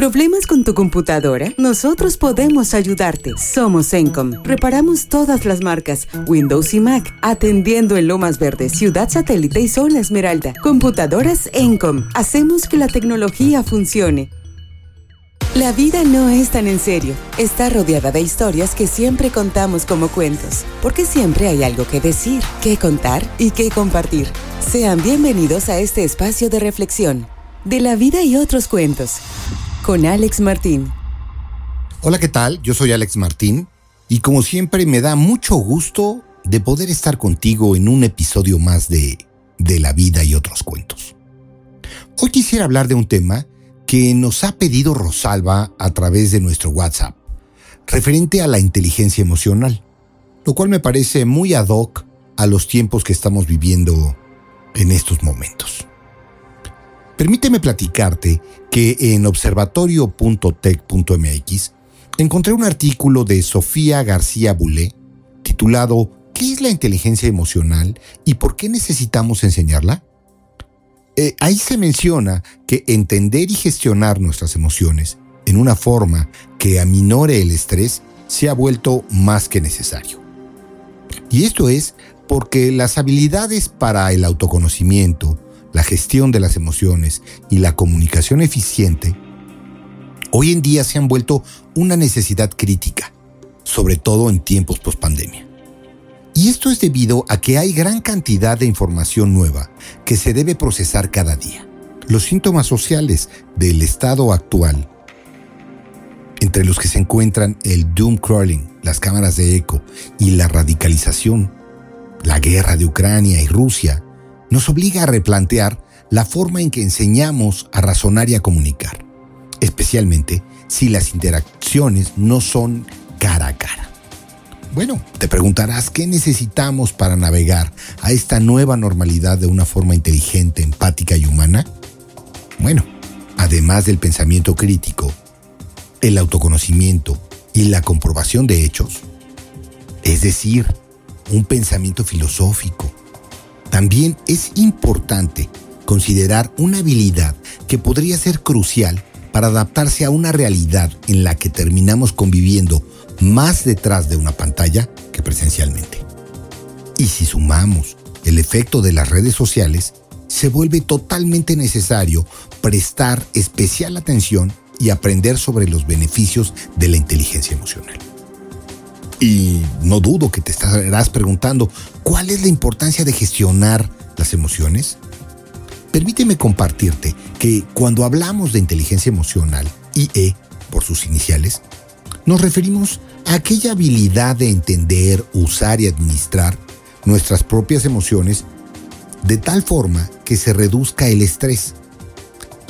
¿Problemas con tu computadora? Nosotros podemos ayudarte. Somos Encom. Reparamos todas las marcas, Windows y Mac, atendiendo en Lomas Verdes, Ciudad Satélite y Zona Esmeralda. Computadoras Encom. Hacemos que la tecnología funcione. La vida no es tan en serio. Está rodeada de historias que siempre contamos como cuentos, porque siempre hay algo que decir, que contar y que compartir. Sean bienvenidos a este espacio de reflexión, de la vida y otros cuentos, con Alex Martín. Hola, ¿qué tal? Yo soy Alex Martín y como siempre me da mucho gusto de poder estar contigo en un episodio más de De la vida y otros cuentos. Hoy quisiera hablar de un tema que nos ha pedido Rosalba a través de nuestro WhatsApp, referente a la inteligencia emocional, lo cual me parece muy ad hoc a los tiempos que estamos viviendo en estos momentos. Permíteme platicarte que en observatorio.tech.mx encontré un artículo de Sofía García Bulé titulado ¿Qué es la inteligencia emocional y por qué necesitamos enseñarla? Eh, ahí se menciona que entender y gestionar nuestras emociones en una forma que aminore el estrés se ha vuelto más que necesario. Y esto es porque las habilidades para el autoconocimiento, la gestión de las emociones y la comunicación eficiente hoy en día se han vuelto una necesidad crítica, sobre todo en tiempos post-pandemia. Y esto es debido a que hay gran cantidad de información nueva que se debe procesar cada día. Los síntomas sociales del estado actual, entre los que se encuentran el doom crawling, las cámaras de eco y la radicalización, la guerra de Ucrania y Rusia, nos obliga a replantear la forma en que enseñamos a razonar y a comunicar, especialmente si las interacciones no son cara a cara. Bueno, te preguntarás qué necesitamos para navegar a esta nueva normalidad de una forma inteligente, empática y humana. Bueno, además del pensamiento crítico, el autoconocimiento y la comprobación de hechos, es decir, un pensamiento filosófico, también es importante considerar una habilidad que podría ser crucial para adaptarse a una realidad en la que terminamos conviviendo más detrás de una pantalla que presencialmente. Y si sumamos el efecto de las redes sociales, se vuelve totalmente necesario prestar especial atención y aprender sobre los beneficios de la inteligencia emocional. Y no dudo que te estarás preguntando, ¿cuál es la importancia de gestionar las emociones? Permíteme compartirte que cuando hablamos de inteligencia emocional, IE por sus iniciales, nos referimos a aquella habilidad de entender, usar y administrar nuestras propias emociones de tal forma que se reduzca el estrés.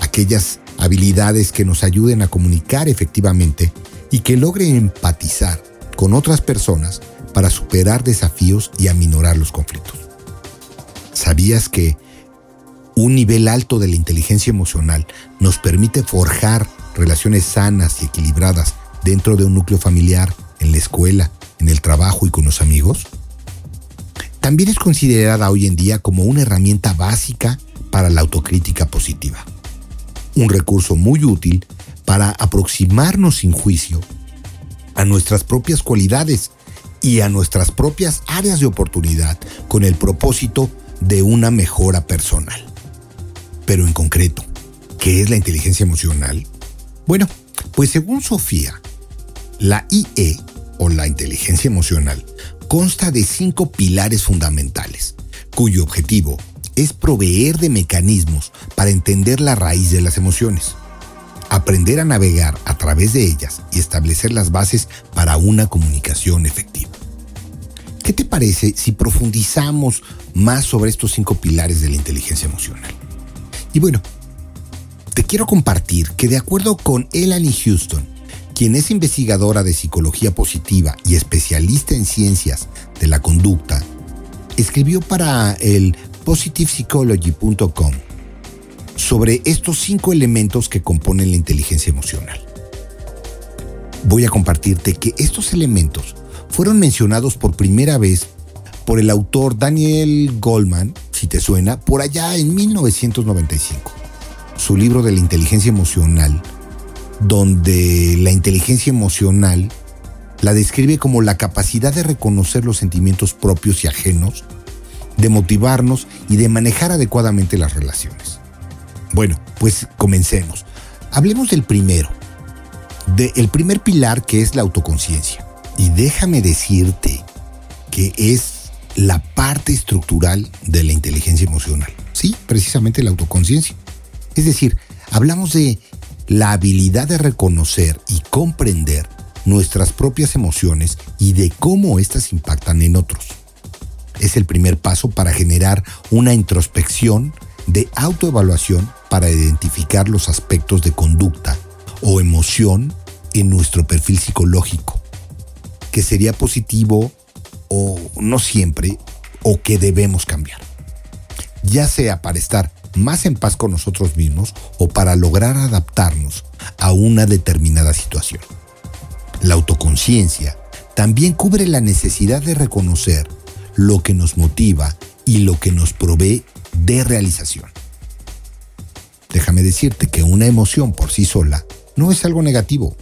Aquellas habilidades que nos ayuden a comunicar efectivamente y que logren empatizar con otras personas para superar desafíos y aminorar los conflictos. ¿Sabías que un nivel alto de la inteligencia emocional nos permite forjar relaciones sanas y equilibradas dentro de un núcleo familiar, en la escuela, en el trabajo y con los amigos? También es considerada hoy en día como una herramienta básica para la autocrítica positiva. Un recurso muy útil para aproximarnos sin juicio a nuestras propias cualidades y a nuestras propias áreas de oportunidad con el propósito de una mejora personal. Pero en concreto, ¿qué es la inteligencia emocional? Bueno, pues según Sofía, la IE, o la inteligencia emocional, consta de cinco pilares fundamentales, cuyo objetivo es proveer de mecanismos para entender la raíz de las emociones, aprender a navegar a través de ellas y establecer las bases para una comunicación efectiva. ¿Qué te parece si profundizamos más sobre estos cinco pilares de la inteligencia emocional? Y bueno, te quiero compartir que de acuerdo con Elani Houston, quien es investigadora de psicología positiva y especialista en ciencias de la conducta, escribió para el positivepsychology.com sobre estos cinco elementos que componen la inteligencia emocional. Voy a compartirte que estos elementos fueron mencionados por primera vez por el autor Daniel Goldman, si te suena, por allá en 1995. Su libro de la inteligencia emocional donde la inteligencia emocional la describe como la capacidad de reconocer los sentimientos propios y ajenos, de motivarnos y de manejar adecuadamente las relaciones. Bueno, pues comencemos. Hablemos del primero, del primer pilar que es la autoconciencia. Y déjame decirte que es la parte estructural de la inteligencia emocional. Sí, precisamente la autoconciencia. Es decir, hablamos de la habilidad de reconocer y comprender nuestras propias emociones y de cómo éstas impactan en otros. Es el primer paso para generar una introspección de autoevaluación para identificar los aspectos de conducta o emoción en nuestro perfil psicológico, que sería positivo o no siempre, o que debemos cambiar. Ya sea para estar más en paz con nosotros mismos o para lograr adaptarnos a una determinada situación. La autoconciencia también cubre la necesidad de reconocer lo que nos motiva y lo que nos provee de realización. Déjame decirte que una emoción por sí sola no es algo negativo.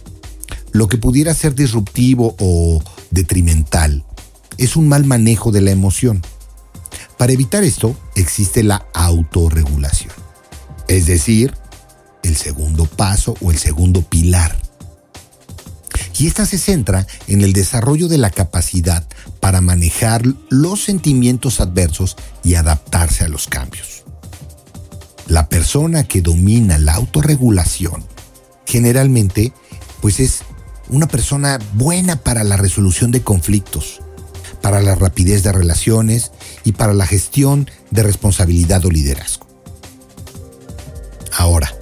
Lo que pudiera ser disruptivo o detrimental es un mal manejo de la emoción. Para evitar esto existe la autorregulación, es decir, el segundo paso o el segundo pilar y esta se centra en el desarrollo de la capacidad para manejar los sentimientos adversos y adaptarse a los cambios. La persona que domina la autorregulación generalmente pues es una persona buena para la resolución de conflictos, para la rapidez de relaciones y para la gestión de responsabilidad o liderazgo. Ahora,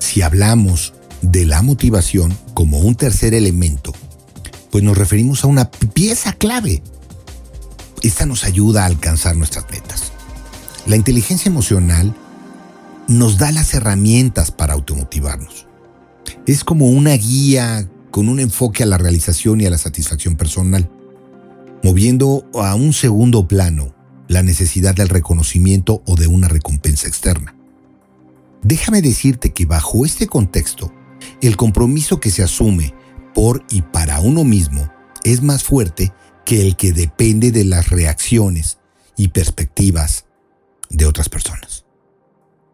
si hablamos de la motivación como un tercer elemento, pues nos referimos a una pieza clave. Esta nos ayuda a alcanzar nuestras metas. La inteligencia emocional nos da las herramientas para automotivarnos. Es como una guía con un enfoque a la realización y a la satisfacción personal, moviendo a un segundo plano la necesidad del reconocimiento o de una recompensa externa. Déjame decirte que bajo este contexto, el compromiso que se asume por y para uno mismo es más fuerte que el que depende de las reacciones y perspectivas de otras personas.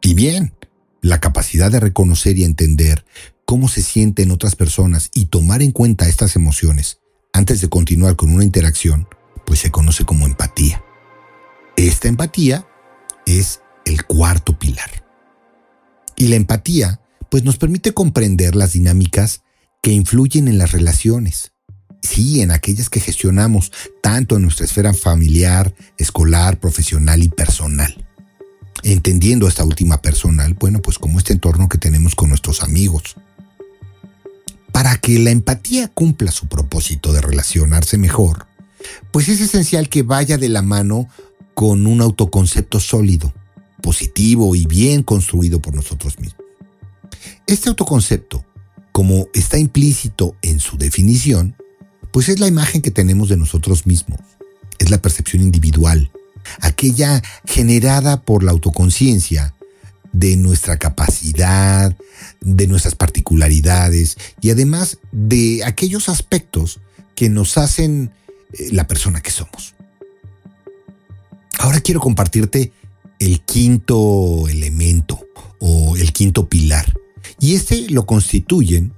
Y bien, la capacidad de reconocer y entender cómo se sienten otras personas y tomar en cuenta estas emociones antes de continuar con una interacción, pues se conoce como empatía. Esta empatía es el cuarto pilar. Y la empatía pues nos permite comprender las dinámicas que influyen en las relaciones. Sí, en aquellas que gestionamos, tanto en nuestra esfera familiar, escolar, profesional y personal. Entendiendo esta última personal, bueno, pues como este entorno que tenemos con nuestros amigos. Para que la empatía cumpla su propósito de relacionarse mejor, pues es esencial que vaya de la mano con un autoconcepto sólido, positivo y bien construido por nosotros mismos. Este autoconcepto, como está implícito en su definición, pues es la imagen que tenemos de nosotros mismos, es la percepción individual, aquella generada por la autoconciencia de nuestra capacidad, de nuestras particularidades y además de aquellos aspectos que nos hacen eh, la persona que somos. Ahora quiero compartirte el quinto elemento o el quinto pilar, y este lo constituyen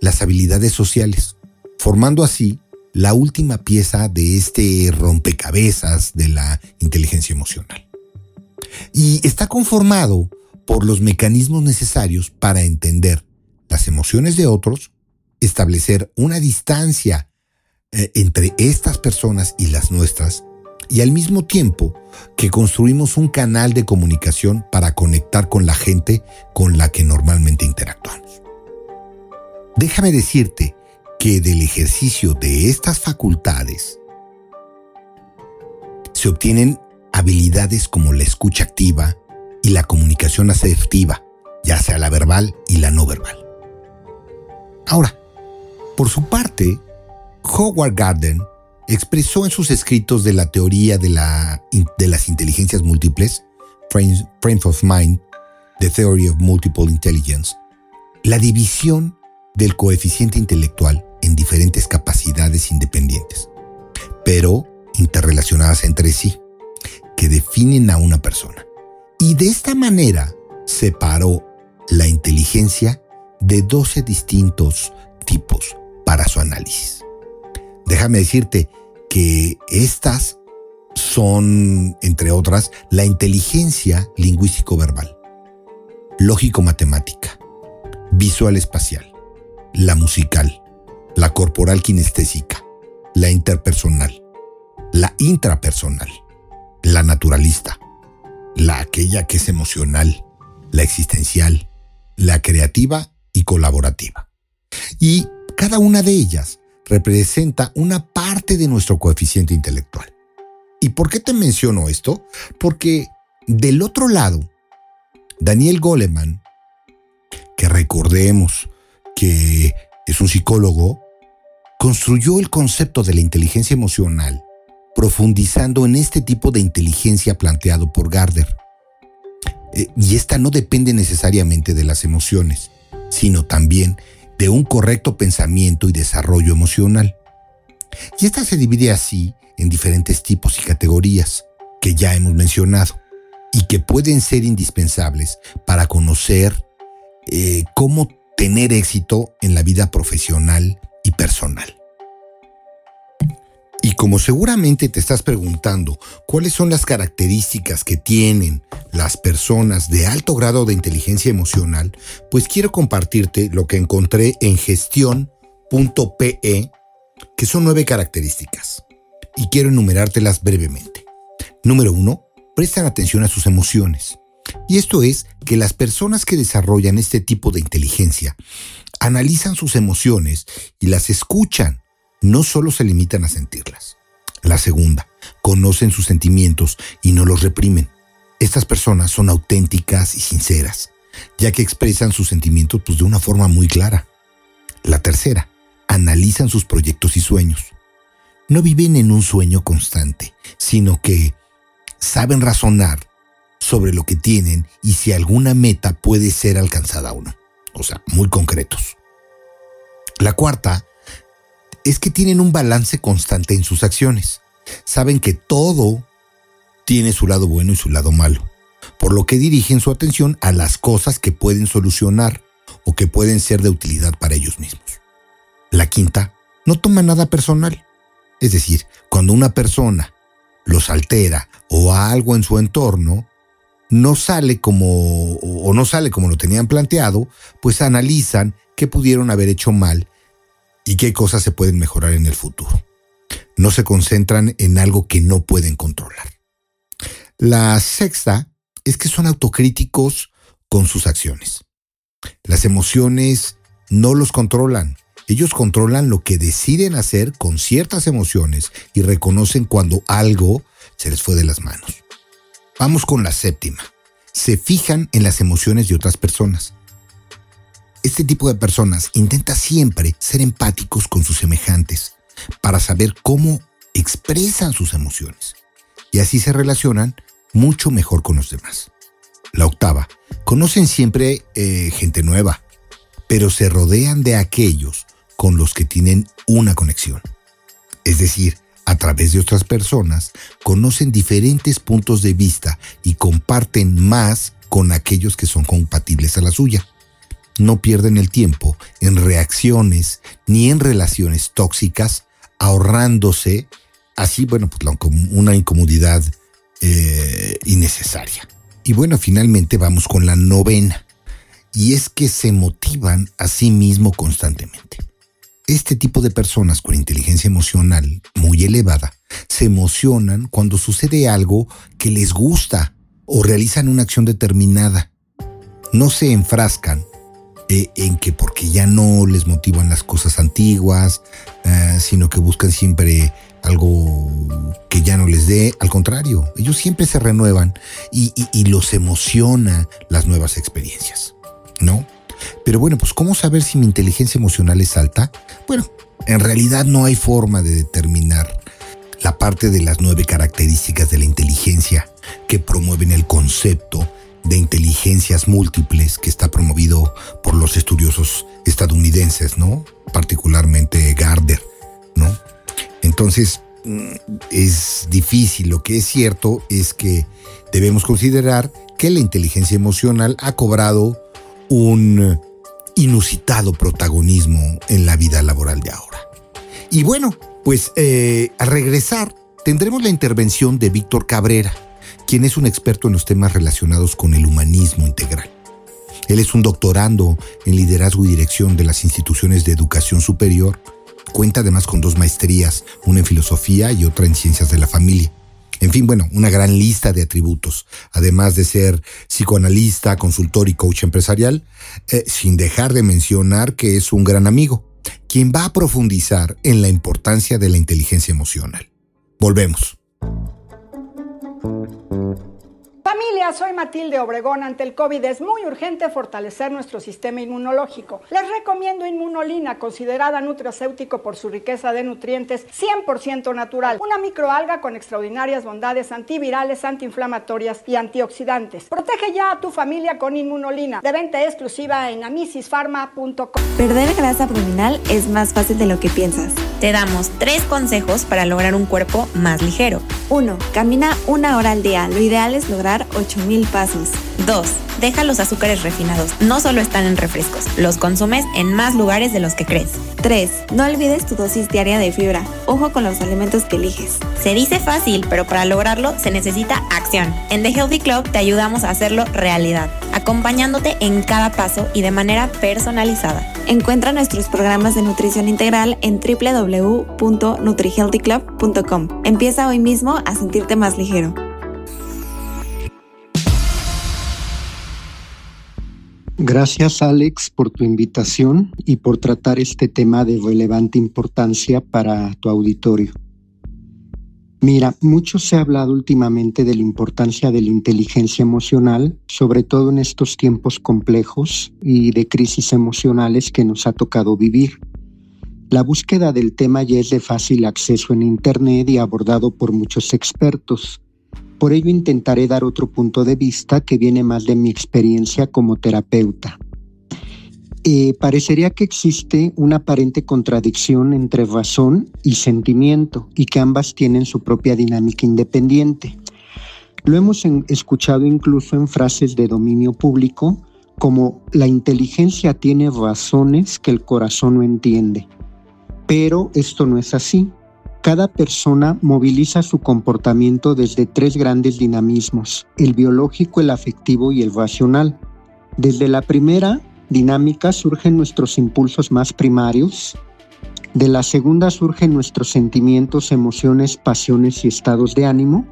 las habilidades sociales, formando así la última pieza de este rompecabezas de la inteligencia emocional. Y está conformado por los mecanismos necesarios para entender las emociones de otros, establecer una distancia eh, entre estas personas y las nuestras, y al mismo tiempo que construimos un canal de comunicación para conectar con la gente con la que normalmente interactuamos. Déjame decirte que del ejercicio de estas facultades se obtienen habilidades como la escucha activa y la comunicación asertiva, ya sea la verbal y la no verbal. Ahora, por su parte, Howard Garden expresó en sus escritos de la teoría de, la, de las inteligencias múltiples, Frames, of Mind, The Theory of Multiple Intelligence, la división del coeficiente intelectual en diferentes capacidades independientes, pero interrelacionadas entre sí, que definen a una persona. Y de esta manera separó la inteligencia de 12 distintos tipos para su análisis. Déjame decirte que estas son, entre otras, la inteligencia lingüístico-verbal, lógico-matemática, visual-espacial, la musical, la corporal kinestésica, la interpersonal, la intrapersonal, la naturalista, la aquella que es emocional, la existencial, la creativa y colaborativa. Y cada una de ellas representa una parte de nuestro coeficiente intelectual. ¿Y por qué te menciono esto? Porque del otro lado, Daniel Goleman, que recordemos que es un psicólogo, construyó el concepto de la inteligencia emocional profundizando en este tipo de inteligencia planteado por Gardner. Eh, y esta no depende necesariamente de las emociones, sino también de un correcto pensamiento y desarrollo emocional. Y esta se divide así en diferentes tipos y categorías que ya hemos mencionado y que pueden ser indispensables para conocer eh, cómo tener éxito en la vida profesional y personal. Como seguramente te estás preguntando cuáles son las características que tienen las personas de alto grado de inteligencia emocional, pues quiero compartirte lo que encontré en gestión.pe, que son nueve características. Y quiero enumerártelas brevemente. Número uno, prestan atención a sus emociones. Y esto es que las personas que desarrollan este tipo de inteligencia analizan sus emociones y las escuchan no solo se limitan a sentirlas. La segunda, conocen sus sentimientos y no los reprimen. Estas personas son auténticas y sinceras, ya que expresan sus sentimientos pues, de una forma muy clara. La tercera, analizan sus proyectos y sueños. No viven en un sueño constante, sino que saben razonar sobre lo que tienen y si alguna meta puede ser alcanzada o no. O sea, muy concretos. La cuarta, es que tienen un balance constante en sus acciones. Saben que todo tiene su lado bueno y su lado malo, por lo que dirigen su atención a las cosas que pueden solucionar o que pueden ser de utilidad para ellos mismos. La quinta, no toma nada personal. Es decir, cuando una persona los altera o algo en su entorno, no sale como o no sale como lo tenían planteado, pues analizan qué pudieron haber hecho mal y qué cosas se pueden mejorar en el futuro. No se concentran en algo que no pueden controlar. La sexta es que son autocríticos con sus acciones. Las emociones no los controlan. Ellos controlan lo que deciden hacer con ciertas emociones y reconocen cuando algo se les fue de las manos. Vamos con la séptima. Se fijan en las emociones de otras personas. Este tipo de personas intenta siempre ser empáticos con sus semejantes para saber cómo expresan sus emociones y así se relacionan mucho mejor con los demás. La octava, conocen siempre eh, gente nueva, pero se rodean de aquellos con los que tienen una conexión. Es decir, a través de otras personas, conocen diferentes puntos de vista y comparten más con aquellos que son compatibles a la suya no pierden el tiempo en reacciones ni en relaciones tóxicas, ahorrándose así, bueno, pues una incomodidad eh, innecesaria. Y bueno, finalmente vamos con la novena, y es que se motivan a sí mismo constantemente. Este tipo de personas con inteligencia emocional muy elevada se emocionan cuando sucede algo que les gusta o realizan una acción determinada. No se enfrascan eh, en que porque ya no les motivan las cosas antiguas, eh, sino que buscan siempre algo que ya no les dé. Al contrario, ellos siempre se renuevan y, y los emociona las nuevas experiencias, ¿no? Pero bueno, pues ¿cómo saber si mi inteligencia emocional es alta? Bueno, en realidad no hay forma de determinar la parte de las nueve características de la inteligencia que promueven el concepto de inteligencias múltiples que está promovido por los estudiosos estadounidenses, ¿no? Particularmente Gardner, ¿no? Entonces, mm, es difícil. Lo que es cierto es que debemos considerar que la inteligencia emocional ha cobrado un inusitado protagonismo en la vida laboral de ahora. Y bueno, pues eh, al regresar tendremos la intervención de Víctor Cabrera, quien es un experto en los temas relacionados con el humanismo integral. Él es un doctorando en liderazgo y dirección de las instituciones de educación superior. Cuenta además con dos maestrías, una en filosofía y otra en ciencias de la familia. En fin, bueno, una gran lista de atributos, además de ser psicoanalista, consultor y coach empresarial, eh, sin dejar de mencionar que es un gran amigo, quien va a profundizar en la importancia de la inteligencia emocional. Volvemos. Familia, soy Matilde Obregón. Ante el COVID es muy urgente fortalecer nuestro sistema inmunológico. Les recomiendo Inmunolina, considerada nutracéutico por su riqueza de nutrientes 100% natural. Una microalga con extraordinarias bondades antivirales, antiinflamatorias y antioxidantes. Protege ya a tu familia con Inmunolina. De venta exclusiva en amisisfarma.com. Perder grasa abdominal es más fácil de lo que piensas. Te damos tres consejos para lograr un cuerpo más ligero. 1. Camina una hora al día. Lo ideal es lograr 8000 pasos. 2. Deja los azúcares refinados. No solo están en refrescos, los consumes en más lugares de los que crees. 3. No olvides tu dosis diaria de fibra. Ojo con los alimentos que eliges. Se dice fácil, pero para lograrlo se necesita acción. En The Healthy Club te ayudamos a hacerlo realidad, acompañándote en cada paso y de manera personalizada. Encuentra nuestros programas de nutrición integral en www.nutrihealthyclub.com. Empieza hoy mismo a sentirte más ligero. Gracias Alex por tu invitación y por tratar este tema de relevante importancia para tu auditorio. Mira, mucho se ha hablado últimamente de la importancia de la inteligencia emocional, sobre todo en estos tiempos complejos y de crisis emocionales que nos ha tocado vivir. La búsqueda del tema ya es de fácil acceso en Internet y abordado por muchos expertos. Por ello intentaré dar otro punto de vista que viene más de mi experiencia como terapeuta. Eh, parecería que existe una aparente contradicción entre razón y sentimiento y que ambas tienen su propia dinámica independiente. Lo hemos escuchado incluso en frases de dominio público como la inteligencia tiene razones que el corazón no entiende. Pero esto no es así. Cada persona moviliza su comportamiento desde tres grandes dinamismos, el biológico, el afectivo y el racional. Desde la primera dinámica surgen nuestros impulsos más primarios, de la segunda surgen nuestros sentimientos, emociones, pasiones y estados de ánimo,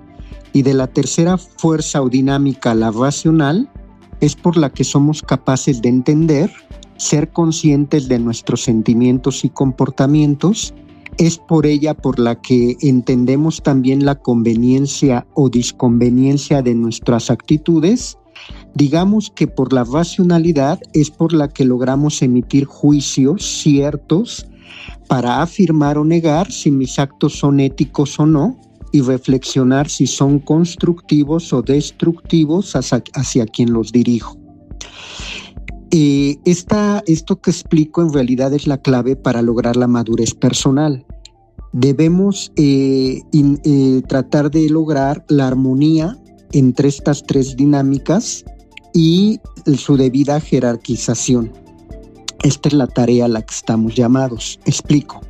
y de la tercera fuerza o dinámica, la racional, es por la que somos capaces de entender, ser conscientes de nuestros sentimientos y comportamientos, es por ella por la que entendemos también la conveniencia o disconveniencia de nuestras actitudes. Digamos que por la racionalidad es por la que logramos emitir juicios ciertos para afirmar o negar si mis actos son éticos o no y reflexionar si son constructivos o destructivos hacia, quien los dirijo. Esto que explico en realidad es la clave para lograr la madurez personal. Debemos eh, eh, tratar de lograr la armonía entre estas tres dinámicas y su debida jerarquización. Esta es la tarea a la que estamos llamados. Explico.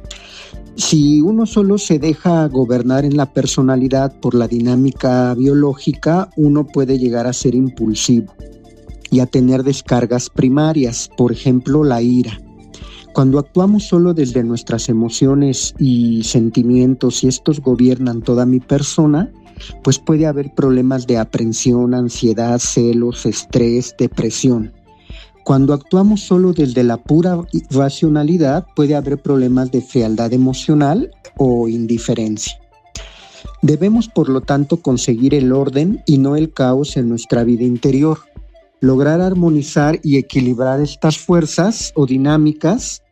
Si uno solo se deja gobernar en la personalidad por la dinámica biológica, uno puede llegar a ser impulsivo y a tener descargas primarias, por ejemplo la ira. Cuando actuamos solo desde nuestras emociones y sentimientos y estos gobiernan toda mi persona, pues puede haber problemas de aprensión, ansiedad, celos, estrés, depresión. Cuando actuamos solo desde la pura racionalidad, puede haber problemas de fealdad emocional o indiferencia. Debemos, por lo tanto, conseguir el orden y no el caos en nuestra vida interior lograr armonizar y equilibrar estas fuerzas o dinámicas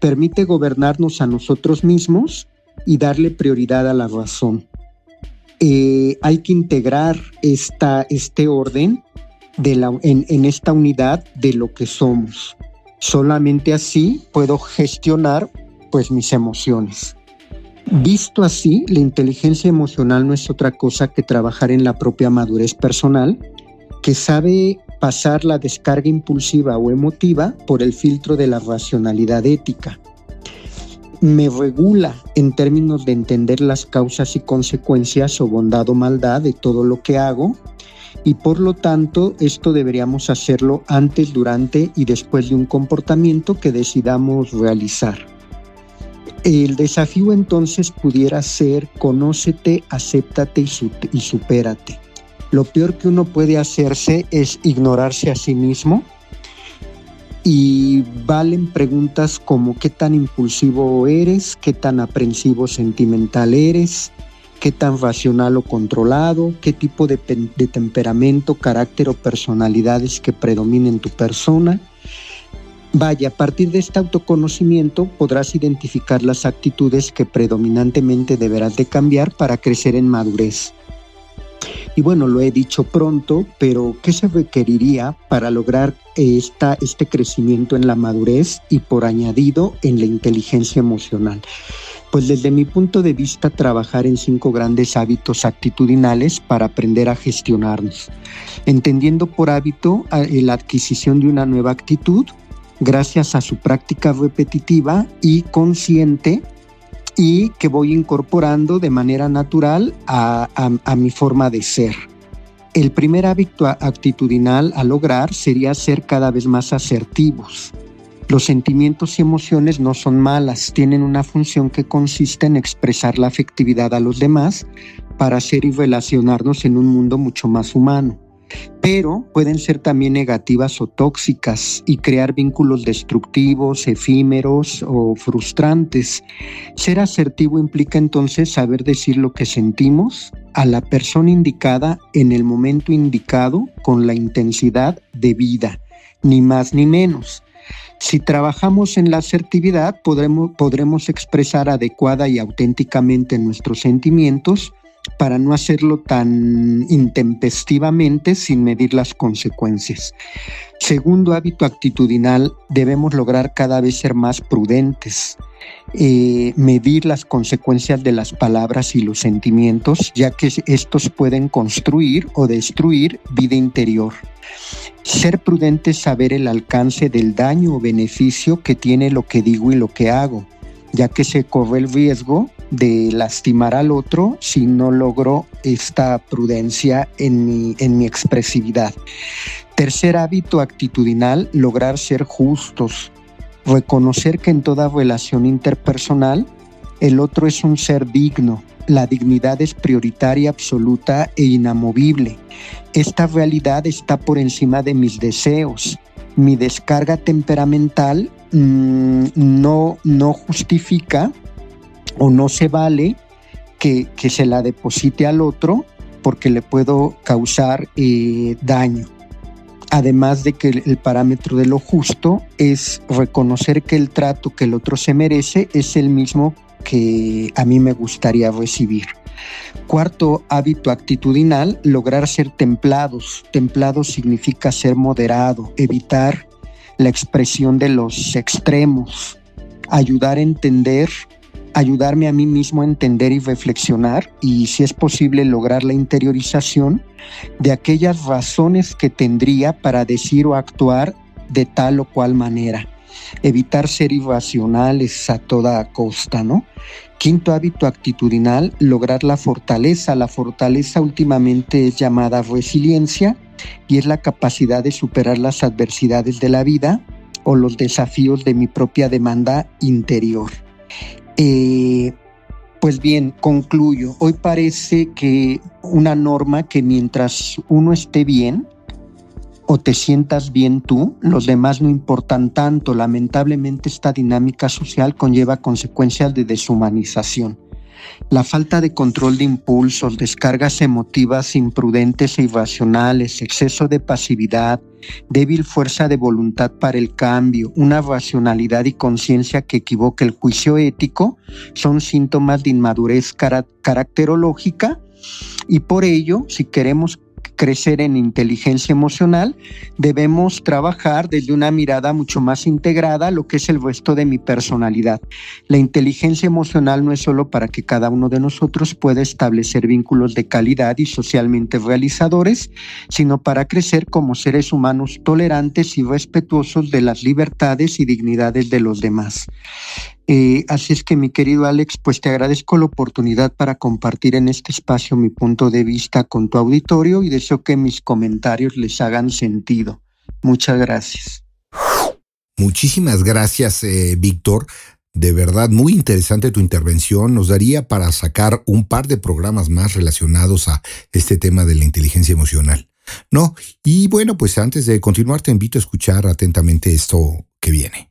permite gobernarnos a nosotros mismos y darle prioridad a la razón. Eh, hay que integrar esta, este orden en, en esta unidad de lo que somos. Solamente así puedo gestionar pues mis emociones. Visto así, la inteligencia emocional no es otra cosa que trabajar en la propia madurez personal, que sabe pasar la descarga impulsiva o emotiva por el filtro de la racionalidad ética. Me regula en términos de entender las causas y consecuencias o bondad o maldad de todo lo que hago y por lo tanto esto deberíamos hacerlo antes, durante y después de un comportamiento que decidamos realizar. El desafío entonces pudiera ser conócete, acéptate y, supérate. Lo peor que uno puede hacerse es ignorarse a sí mismo y valen preguntas como qué tan impulsivo eres, qué tan aprensivo sentimental eres, qué tan racional o controlado, qué tipo de, temperamento, carácter o personalidades que predominen en tu persona. Vaya, a partir de este autoconocimiento podrás identificar las actitudes que predominantemente deberás de cambiar para crecer en madurez. Y bueno, lo he dicho pronto, pero ¿qué se requeriría para lograr esta, este crecimiento en la madurez y por añadido en la inteligencia emocional? Pues desde mi punto de vista, trabajar en cinco grandes hábitos actitudinales para aprender a gestionarnos, entendiendo por hábito la adquisición de una nueva actitud gracias a su práctica repetitiva y consciente y que voy incorporando de manera natural a, a mi forma de ser. El primer hábito actitudinal a lograr sería ser cada vez más asertivos, los sentimientos y emociones no son malas, tienen una función que consiste en expresar la afectividad a los demás para ser y relacionarnos en un mundo mucho más humano. Pero pueden ser también negativas o tóxicas y crear vínculos destructivos, efímeros o frustrantes. Ser asertivo implica entonces saber decir lo que sentimos a la persona indicada en el momento indicado con la intensidad de vida, ni más ni menos. Si trabajamos en la asertividad, podremos, podremos expresar adecuada y auténticamente nuestros sentimientos para no hacerlo tan intempestivamente sin medir las consecuencias. Segundo hábito actitudinal, debemos lograr cada vez ser más prudentes, eh, medir las consecuencias de las palabras y los sentimientos, ya que estos pueden construir o destruir vida interior. Ser prudente saber el alcance del daño o beneficio que tiene lo que digo y lo que hago, ya que se corre el riesgo de lastimar al otro si no logro esta prudencia en mi, en mi expresividad. Tercer hábito actitudinal, lograr ser justos, reconocer que en toda relación interpersonal el otro es un ser digno, la dignidad es prioritaria, absoluta e inamovible. Esta realidad está por encima de mis deseos. Mi descarga temperamental mm, no, no justifica o no se vale que, se la deposite al otro porque le puedo causar eh, daño. Además de que el parámetro de lo justo es reconocer que el trato que el otro se merece es el mismo que a mí me gustaría recibir. Cuarto hábito actitudinal, lograr ser templados. Templado significa ser moderado, evitar la expresión de los extremos, ayudar a entender, ayudarme a mí mismo a entender y reflexionar y si es posible lograr la interiorización de aquellas razones que tendría para decir o actuar de tal o cual manera evitar ser irracionales a toda costa, ¿no? Quinto hábito actitudinal, lograr la fortaleza. La fortaleza últimamente es llamada resiliencia y es la capacidad de superar las adversidades de la vida o los desafíos de mi propia demanda interior. Eh, pues bien, concluyo. Hoy parece que una norma que mientras uno esté bien, o te sientas bien tú, los demás no importan tanto. Lamentablemente esta dinámica social conlleva consecuencias de deshumanización. La falta de control de impulsos, descargas emotivas imprudentes e irracionales, exceso de pasividad, débil fuerza de voluntad para el cambio, una racionalidad y conciencia que equivoca el juicio ético son síntomas de inmadurez caracterológica. Y por ello, si queremos crecer en inteligencia emocional, debemos trabajar desde una mirada mucho más integrada lo que es el resto de mi personalidad. La inteligencia emocional no es solo para que cada uno de nosotros pueda establecer vínculos de calidad y socialmente realizadores, sino para crecer como seres humanos tolerantes y respetuosos de las libertades y dignidades de los demás. Eh, así es que mi querido Alex, pues te agradezco la oportunidad para compartir en este espacio mi punto de vista con tu auditorio y deseo que mis comentarios les hagan sentido. Muchas gracias. Muchísimas gracias, eh, Víctor. De verdad, muy interesante tu intervención. Nos daría para sacar un par de programas más relacionados a este tema de la inteligencia emocional. No, y bueno, pues antes de continuar te invito a escuchar atentamente esto que viene.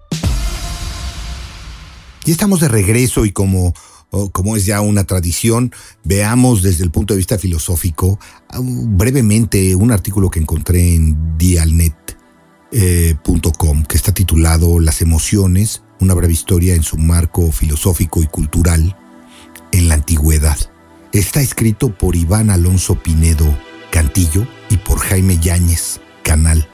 Y estamos de regreso y como, como es ya una tradición, veamos desde el punto de vista filosófico brevemente un artículo que encontré en dialnet.com eh, que está titulado Las emociones, una breve historia en su marco filosófico y cultural en la antigüedad. Está escrito por Iván Alonso Pinedo Cantillo y por Jaime Yáñez Canal.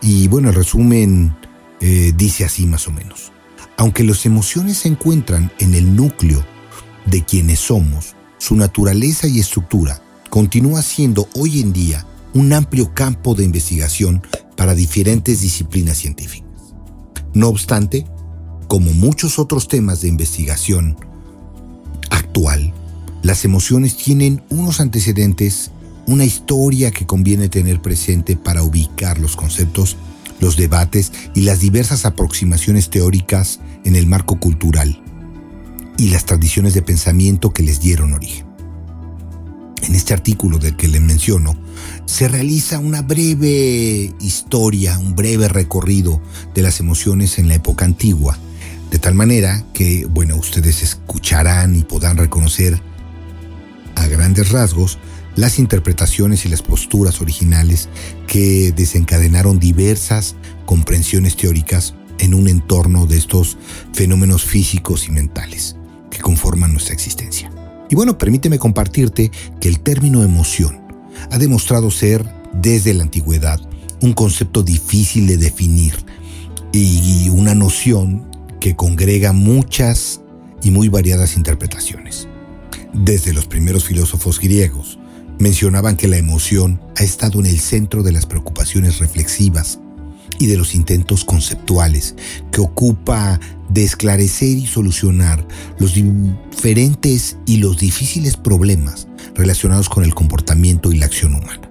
Y bueno, el resumen eh, dice así más o menos. Aunque las emociones se encuentran en el núcleo de quienes somos, su naturaleza y estructura continúa siendo hoy en día un amplio campo de investigación para diferentes disciplinas científicas. No obstante, como muchos otros temas de investigación actual, las emociones tienen unos antecedentes, una historia que conviene tener presente para ubicar los conceptos los debates y las diversas aproximaciones teóricas en el marco cultural y las tradiciones de pensamiento que les dieron origen. En este artículo del que les menciono, se realiza una breve historia, un breve recorrido de las emociones en la época antigua, de tal manera que, bueno, ustedes escucharán y podrán reconocer a grandes rasgos las interpretaciones y las posturas originales que desencadenaron diversas comprensiones teóricas en un entorno de estos fenómenos físicos y mentales que conforman nuestra existencia. Y bueno, permíteme compartirte que el término emoción ha demostrado ser desde la antigüedad un concepto difícil de definir y una noción que congrega muchas y muy variadas interpretaciones. Desde los primeros filósofos griegos, mencionaban que la emoción ha estado en el centro de las preocupaciones reflexivas y de los intentos conceptuales que ocupa de esclarecer y solucionar los diferentes y los difíciles problemas relacionados con el comportamiento y la acción humana.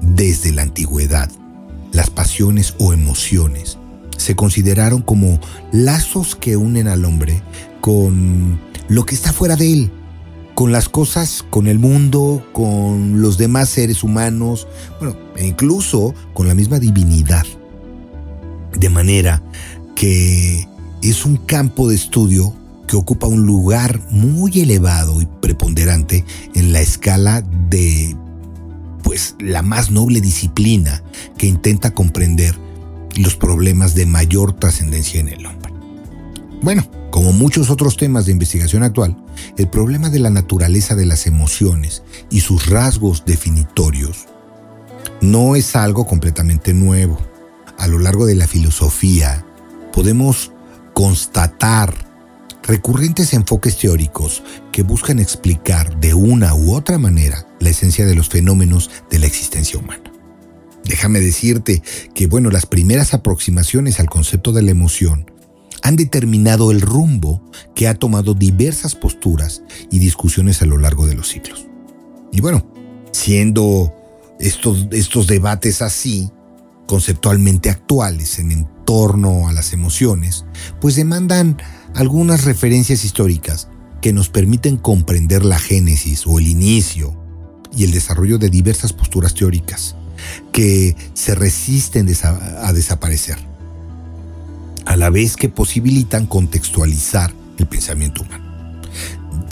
Desde la antigüedad, las pasiones o emociones se consideraron como lazos que unen al hombre con lo que está fuera de él, con las cosas, con el mundo, con los demás seres humanos, bueno, e incluso con la misma divinidad. De manera que es un campo de estudio que ocupa un lugar muy elevado y preponderante en la escala de pues la más noble disciplina que intenta comprender los problemas de mayor trascendencia en el hombre. Bueno, como muchos otros temas de investigación actual, el problema de la naturaleza de las emociones y sus rasgos definitorios no es algo completamente nuevo. A lo largo de la filosofía podemos constatar recurrentes enfoques teóricos que buscan explicar de una u otra manera la esencia de los fenómenos de la existencia humana. Déjame decirte que, bueno, las primeras aproximaciones al concepto de la emoción han determinado el rumbo que ha tomado diversas posturas y discusiones a lo largo de los siglos. Y bueno, siendo estos, estos debates así, conceptualmente actuales en torno a las emociones, pues demandan algunas referencias históricas que nos permiten comprender la génesis o el inicio y el desarrollo de diversas posturas teóricas que se resisten a desaparecer, a la vez que posibilitan contextualizar el pensamiento humano.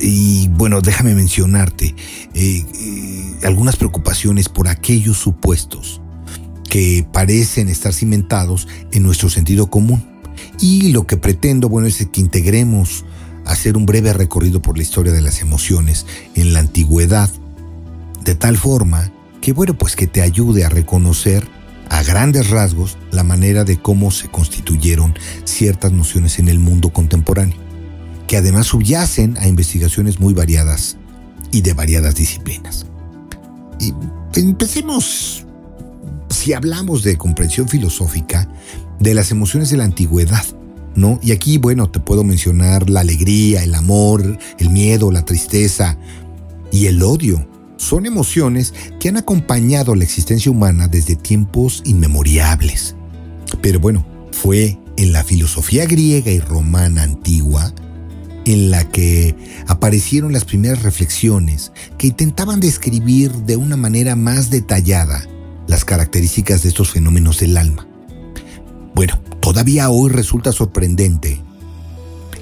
Y bueno, déjame mencionarte eh, eh, algunas preocupaciones por aquellos supuestos que parecen estar cimentados en nuestro sentido común. Y lo que pretendo, bueno, es que integremos hacer un breve recorrido por la historia de las emociones en la antigüedad, de tal forma que, bueno, pues que te ayude a reconocer a grandes rasgos la manera de cómo se constituyeron ciertas nociones en el mundo contemporáneo, que además subyacen a investigaciones muy variadas y de variadas disciplinas. Y empecemos, si hablamos de comprensión filosófica, de las emociones de la antigüedad, ¿no? Y aquí, bueno, te puedo mencionar la alegría, el amor, el miedo, la tristeza y el odio, son emociones que han acompañado la existencia humana desde tiempos inmemoriales. Pero bueno, fue en la filosofía griega y romana antigua en la que aparecieron las primeras reflexiones que intentaban describir de una manera más detallada las características de estos fenómenos del alma. Bueno, todavía hoy resulta sorprendente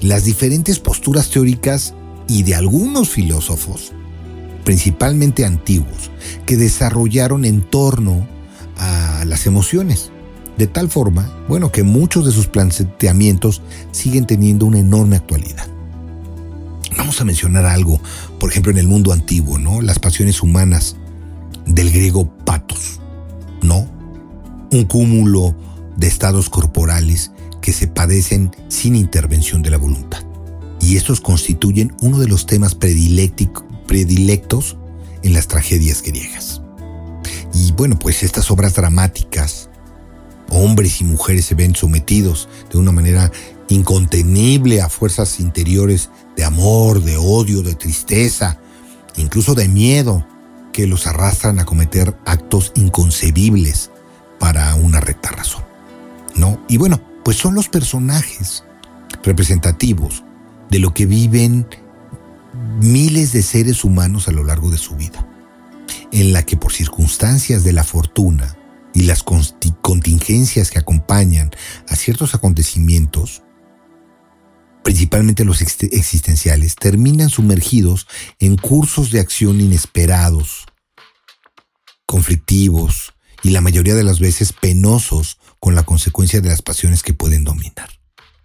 las diferentes posturas teóricas y de algunos filósofos principalmente antiguos, que desarrollaron en torno a las emociones. De tal forma, bueno, que muchos de sus planteamientos siguen teniendo una enorme actualidad. Vamos a mencionar algo, por ejemplo, en el mundo antiguo, ¿no? Las pasiones humanas del griego patos, ¿no? Un cúmulo de estados corporales que se padecen sin intervención de la voluntad. Y estos constituyen uno de los temas predilectos predilectos en las tragedias griegas. Y bueno, pues estas obras dramáticas, hombres y mujeres se ven sometidos de una manera incontenible a fuerzas interiores de amor, de odio, de tristeza, incluso de miedo, que los arrastran a cometer actos inconcebibles para una recta razón. ¿No? Y bueno, pues son los personajes representativos de lo que viven miles de seres humanos a lo largo de su vida, en la que por circunstancias de la fortuna y las contingencias que acompañan a ciertos acontecimientos, principalmente los existenciales, terminan sumergidos en cursos de acción inesperados, conflictivos y la mayoría de las veces penosos con la consecuencia de las pasiones que pueden dominar.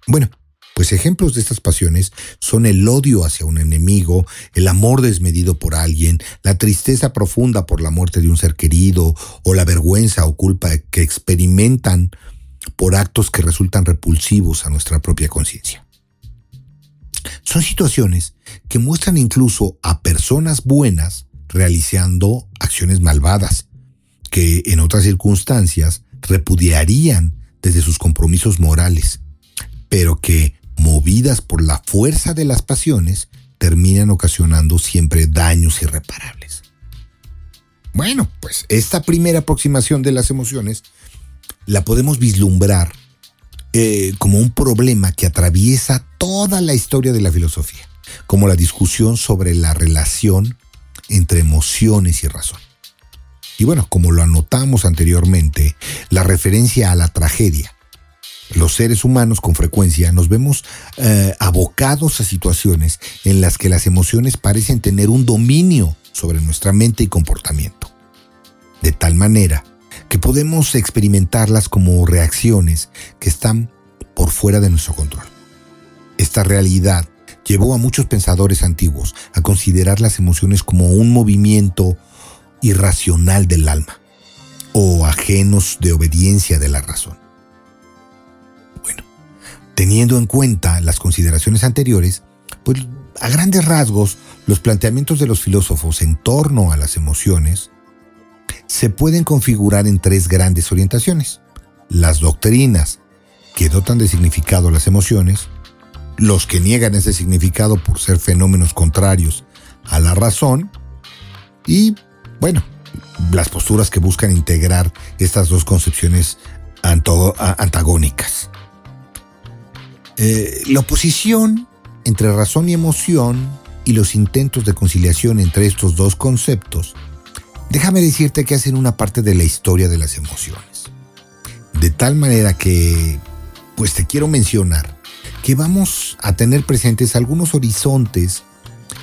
Bueno, pues ejemplos de estas pasiones son el odio hacia un enemigo, el amor desmedido por alguien, la tristeza profunda por la muerte de un ser querido o la vergüenza o culpa que experimentan por actos que resultan repulsivos a nuestra propia conciencia. Son situaciones que muestran incluso a personas buenas realizando acciones malvadas, que en otras circunstancias repudiarían desde sus compromisos morales, pero que movidas por la fuerza de las pasiones, terminan ocasionando siempre daños irreparables. Bueno, pues esta primera aproximación de las emociones la podemos vislumbrar eh, como un problema que atraviesa toda la historia de la filosofía, como la discusión sobre la relación entre emociones y razón. Y bueno, como lo anotamos anteriormente, la referencia a la tragedia los seres humanos con frecuencia nos vemos eh, abocados a situaciones en las que las emociones parecen tener un dominio sobre nuestra mente y comportamiento. De tal manera que podemos experimentarlas como reacciones que están por fuera de nuestro control. Esta realidad llevó a muchos pensadores antiguos a considerar las emociones como un movimiento irracional del alma o ajenos de obediencia de la razón. Teniendo en cuenta las consideraciones anteriores, pues a grandes rasgos, los planteamientos de los filósofos en torno a las emociones se pueden configurar en tres grandes orientaciones. Las doctrinas que dotan de significado las emociones, los que niegan ese significado por ser fenómenos contrarios a la razón y, bueno, las posturas que buscan integrar estas dos concepciones antagónicas. Eh, la oposición entre razón y emoción y los intentos de conciliación entre estos dos conceptos, déjame decirte que hacen una parte de la historia de las emociones. De tal manera que, pues te quiero mencionar que vamos a tener presentes algunos horizontes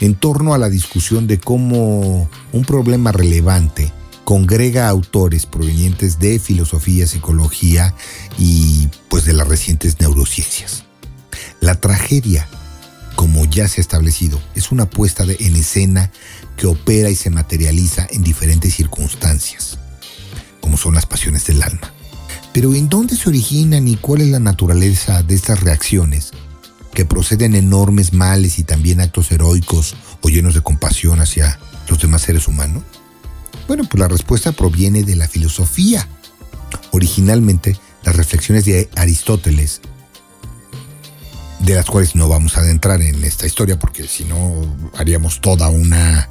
en torno a la discusión de cómo un problema relevante congrega autores provenientes de filosofía, psicología y pues de las recientes neurociencias. La tragedia, como ya se ha establecido, es una puesta en escena que opera y se materializa en diferentes circunstancias, como son las pasiones del alma. Pero ¿en dónde se originan y cuál es la naturaleza de estas reacciones que proceden enormes males y también actos heroicos o llenos de compasión hacia los demás seres humanos? Bueno, pues la respuesta proviene de la filosofía. Originalmente, las reflexiones de Aristóteles, de las cuales no vamos a adentrar en esta historia porque si no haríamos toda una,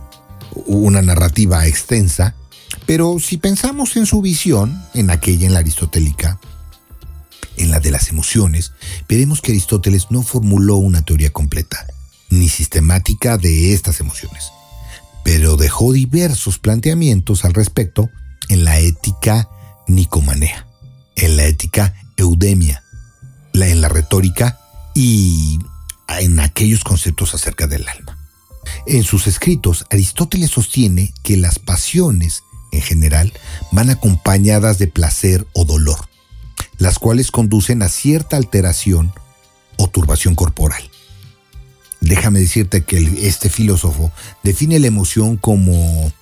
una narrativa extensa, pero si pensamos en su visión, en aquella, en la aristotélica, en la de las emociones, veremos que Aristóteles no formuló una teoría completa ni sistemática de estas emociones pero dejó diversos planteamientos al respecto en la ética nicomanea, en la ética eudemia, en la retórica y en aquellos conceptos acerca del alma. En sus escritos, Aristóteles sostiene que las pasiones, en general, van acompañadas de placer o dolor, las cuales conducen a cierta alteración o turbación corporal. Déjame decirte que este filósofo define la emoción como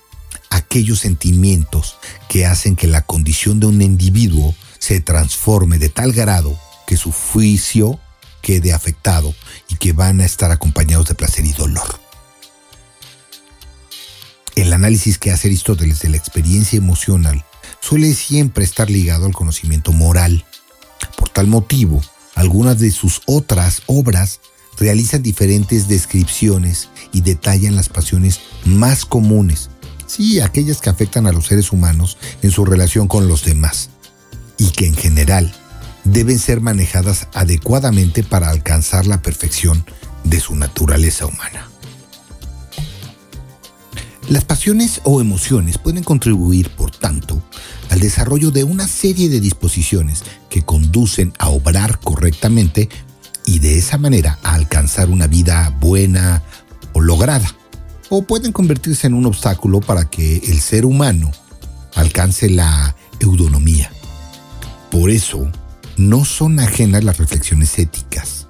aquellos sentimientos que hacen que la condición de un individuo se transforme de tal grado que su juicio quede afectado y que van a estar acompañados de placer y dolor. El análisis que hace Aristóteles de la experiencia emocional suele siempre estar ligado al conocimiento moral. Por tal motivo, algunas de sus otras obras realizan diferentes descripciones y detallan las pasiones más comunes, sí, aquellas que afectan a los seres humanos en su relación con los demás, y que en general deben ser manejadas adecuadamente para alcanzar la perfección de su naturaleza humana. Las pasiones o emociones pueden contribuir, por tanto, al desarrollo de una serie de disposiciones que conducen a obrar correctamente y de esa manera a alcanzar una vida buena o lograda. O pueden convertirse en un obstáculo para que el ser humano alcance la eudonomía. Por eso, no son ajenas las reflexiones éticas.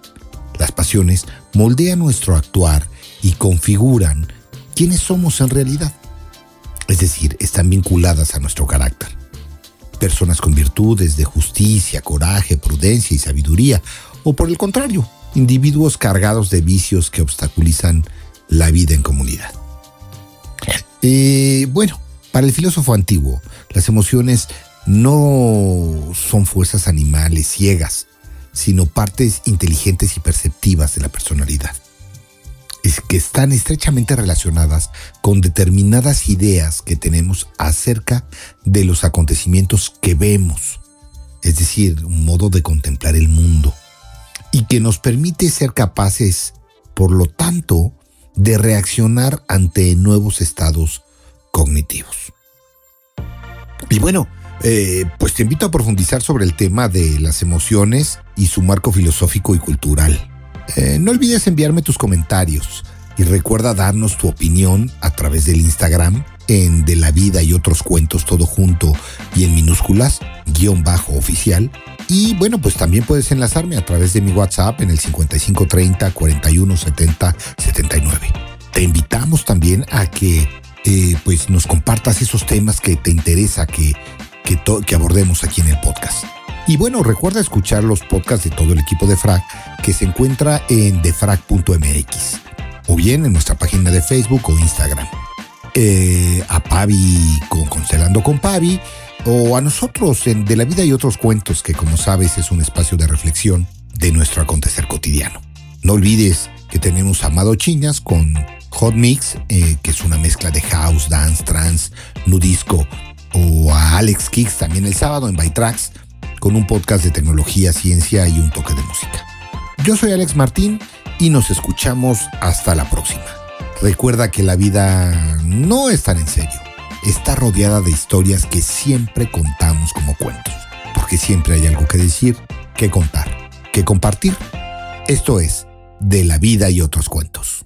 Las pasiones moldean nuestro actuar y configuran quiénes somos en realidad. Es decir, están vinculadas a nuestro carácter. Personas con virtudes de justicia, coraje, prudencia y sabiduría o por el contrario, individuos cargados de vicios que obstaculizan la vida en comunidad. Eh, bueno, para el filósofo antiguo, las emociones no son fuerzas animales ciegas, sino partes inteligentes y perceptivas de la personalidad. Es que están estrechamente relacionadas con determinadas ideas que tenemos acerca de los acontecimientos que vemos, es decir, un modo de contemplar el mundo y que nos permite ser capaces, por lo tanto, de reaccionar ante nuevos estados cognitivos. Y bueno, eh, pues te invito a profundizar sobre el tema de las emociones y su marco filosófico y cultural. Eh, no olvides enviarme tus comentarios y recuerda darnos tu opinión a través del Instagram en De la Vida y otros cuentos todo junto y en minúsculas, guion bajo oficial y bueno, pues también puedes enlazarme a través de mi WhatsApp en el 5530 41 70 79. Te invitamos también a que eh, pues nos compartas esos temas que te interesa que, que, abordemos aquí en el podcast. Y bueno, recuerda escuchar los podcasts de todo el equipo de FRAG que se encuentra en defrag.mx o bien en nuestra página de Facebook o Instagram. Eh, a Pavi con Constelando con Pavi o a nosotros en De la vida y otros cuentos, que como sabes es un espacio de reflexión de nuestro acontecer cotidiano. No olvides que tenemos Amado Chiñas con Hot Mix, eh, que es una mezcla de house, dance, trance, nudisco, o a Alex Kicks también el sábado en Bytrax, con un podcast de tecnología, ciencia y un toque de música. Yo soy Alex Martín y nos escuchamos hasta la próxima. Recuerda que la vida no es tan en serio, está rodeada de historias que siempre contamos como cuentos, porque siempre hay algo que decir, que contar, que compartir. Esto es De la vida y otros cuentos.